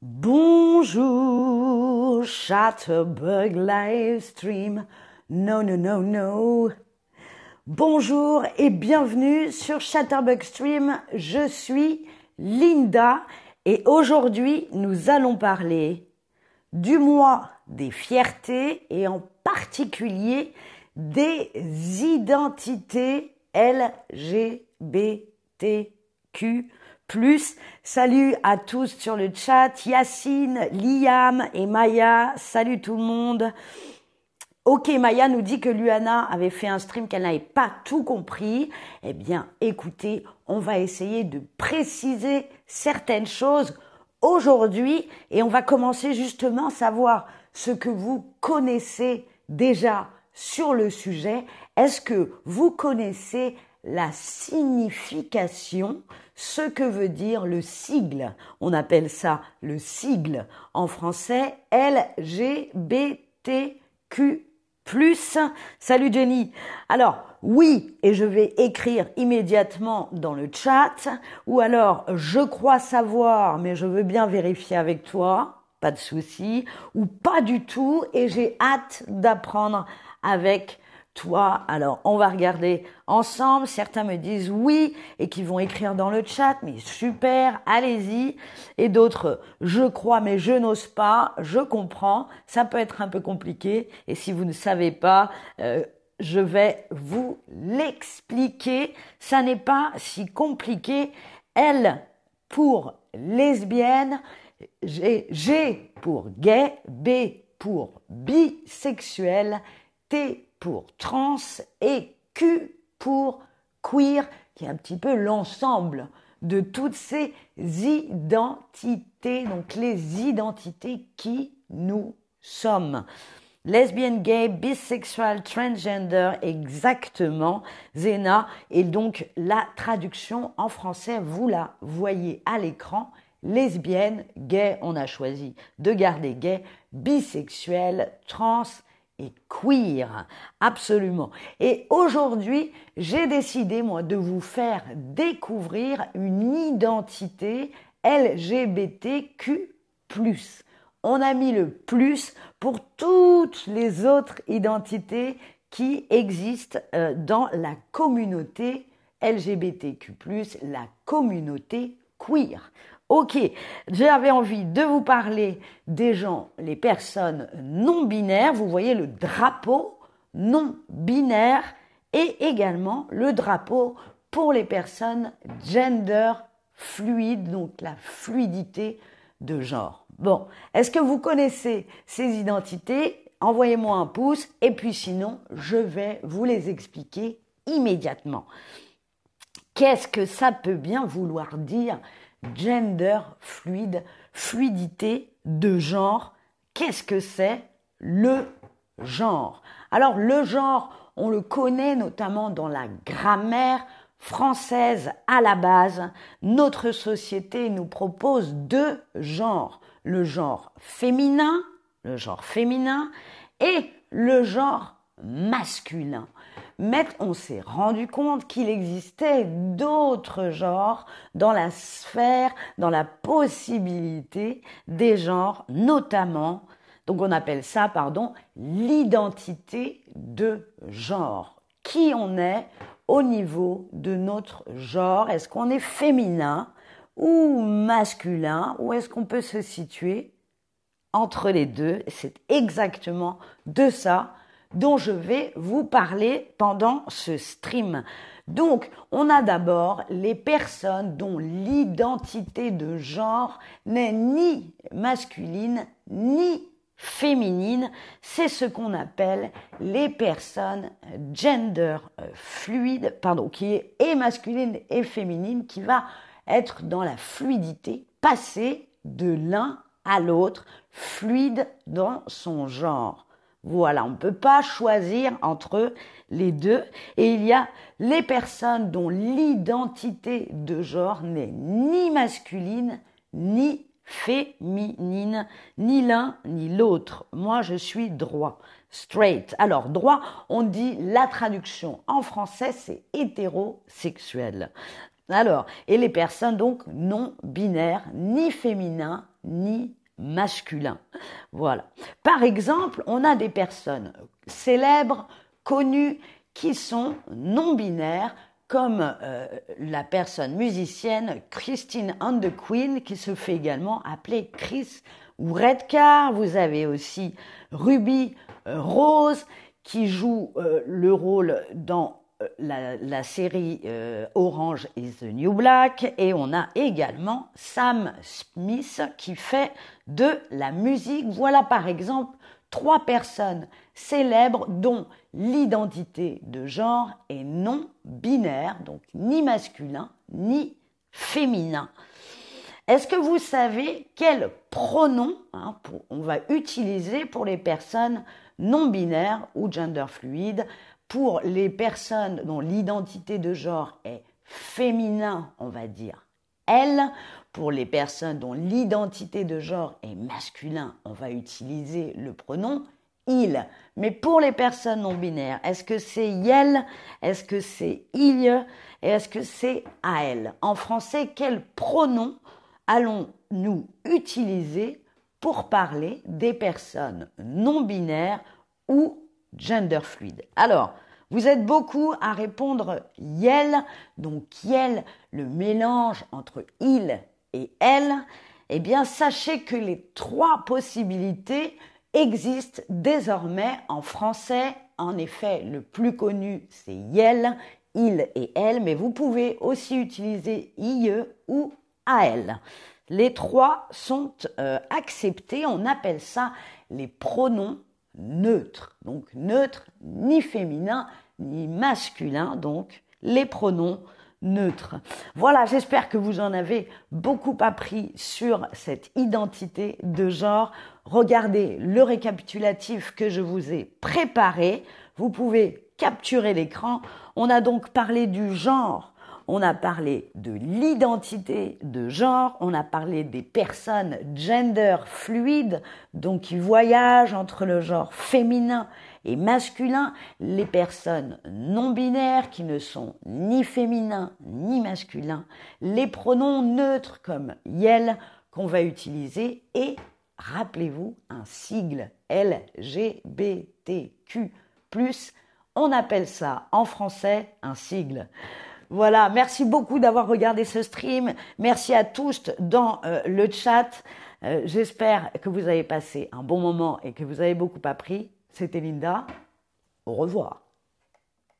Bonjour, Chatterbug Livestream. No, no, no, no. Bonjour et bienvenue sur Chatterbug Stream. Je suis Linda et aujourd'hui nous allons parler du mois des fiertés et en particulier des identités LGBTQ plus. Salut à tous sur le chat, Yacine, Liam et Maya. Salut tout le monde. Ok, Maya nous dit que Luana avait fait un stream qu'elle n'avait pas tout compris. Eh bien, écoutez, on va essayer de préciser certaines choses aujourd'hui et on va commencer justement à savoir ce que vous connaissez déjà sur le sujet. Est-ce que vous connaissez la signification, ce que veut dire le sigle. On appelle ça le sigle en français LGBTQ+. Salut Jenny. Alors, oui, et je vais écrire immédiatement dans le chat, ou alors je crois savoir, mais je veux bien vérifier avec toi, pas de souci, ou pas du tout, et j'ai hâte d'apprendre avec toi. Alors, on va regarder ensemble. Certains me disent oui et qui vont écrire dans le chat, mais super, allez-y. Et d'autres, je crois, mais je n'ose pas, je comprends. Ça peut être un peu compliqué. Et si vous ne savez pas, euh, je vais vous l'expliquer. Ça n'est pas si compliqué. L pour lesbienne, G pour gay, B pour bisexuel, T pour trans et Q pour queer, qui est un petit peu l'ensemble de toutes ces identités, donc les identités qui nous sommes. Lesbienne, gay, bisexual, transgender, exactement, Zena. Et donc la traduction en français, vous la voyez à l'écran. Lesbienne, gay, on a choisi de garder gay, bisexuel, trans, et queer, absolument. Et aujourd'hui, j'ai décidé, moi, de vous faire découvrir une identité LGBTQ+. On a mis le plus pour toutes les autres identités qui existent euh, dans la communauté LGBTQ+, la communauté queer. Ok, j'avais envie de vous parler des gens, les personnes non binaires. Vous voyez le drapeau non binaire et également le drapeau pour les personnes gender fluide, donc la fluidité de genre. Bon, est-ce que vous connaissez ces identités? Envoyez-moi un pouce et puis sinon, je vais vous les expliquer immédiatement. Qu'est-ce que ça peut bien vouloir dire gender fluide, fluidité de genre? Qu'est-ce que c'est le genre? Alors le genre, on le connaît notamment dans la grammaire française à la base. Notre société nous propose deux genres, le genre féminin, le genre féminin et le genre masculin mais on s'est rendu compte qu'il existait d'autres genres dans la sphère, dans la possibilité des genres, notamment, donc on appelle ça, pardon, l'identité de genre. Qui on est au niveau de notre genre? Est-ce qu'on est féminin ou masculin? Ou est-ce qu'on peut se situer entre les deux? C'est exactement de ça dont je vais vous parler pendant ce stream. Donc, on a d'abord les personnes dont l'identité de genre n'est ni masculine ni féminine. C'est ce qu'on appelle les personnes gender fluide, pardon, qui est et masculine et féminine, qui va être dans la fluidité, passer de l'un à l'autre, fluide dans son genre. Voilà, on ne peut pas choisir entre les deux. Et il y a les personnes dont l'identité de genre n'est ni masculine, ni féminine, ni l'un ni l'autre. Moi, je suis droit, straight. Alors, droit, on dit la traduction en français, c'est hétérosexuel. Alors, et les personnes donc non binaires, ni féminins, ni masculins. Voilà. Par exemple, on a des personnes célèbres, connues, qui sont non binaires, comme euh, la personne musicienne Christine and the Queen, qui se fait également appeler Chris ou Redcar. Vous avez aussi Ruby euh, Rose, qui joue euh, le rôle dans la, série Orange is the New Black. Et on a également Sam Smith, qui fait de la musique. Voilà par exemple trois personnes célèbres dont l'identité de genre est non binaire, donc ni masculin ni féminin. Est-ce que vous savez quel pronom hein, on va utiliser pour les personnes non binaires ou gender fluide Pour les personnes dont l'identité de genre est féminin, on va dire elle. Pour les personnes dont l'identité de genre est masculin, on va utiliser le pronom il. Mais pour les personnes non binaires, est-ce que c'est yel Est-ce que c'est il Et est-ce que c'est elle? En français, quel pronom allons-nous utiliser pour parler des personnes non binaires ou gender fluide Alors, vous êtes beaucoup à répondre yel, donc yel, le mélange entre il et elle. Eh bien, sachez que les trois possibilités existe désormais en français. En effet, le plus connu, c'est Yel, il et elle, mais vous pouvez aussi utiliser IE ou AL. Les trois sont euh, acceptés, on appelle ça les pronoms neutres. Donc neutre, ni féminin, ni masculin, donc les pronoms neutres. Voilà, j'espère que vous en avez beaucoup appris sur cette identité de genre. Regardez le récapitulatif que je vous ai préparé. Vous pouvez capturer l'écran. On a donc parlé du genre. On a parlé de l'identité de genre, on a parlé des personnes gender fluides, donc qui voyagent entre le genre féminin et masculin, les personnes non binaires qui ne sont ni féminins ni masculins, les pronoms neutres comme yel qu'on va utiliser et rappelez-vous un sigle LGBTQ+, on appelle ça en français un sigle. Voilà, merci beaucoup d'avoir regardé ce stream. Merci à tous dans euh, le chat. Euh, j'espère que vous avez passé un bon moment et que vous avez beaucoup appris. C'était Linda. Au revoir.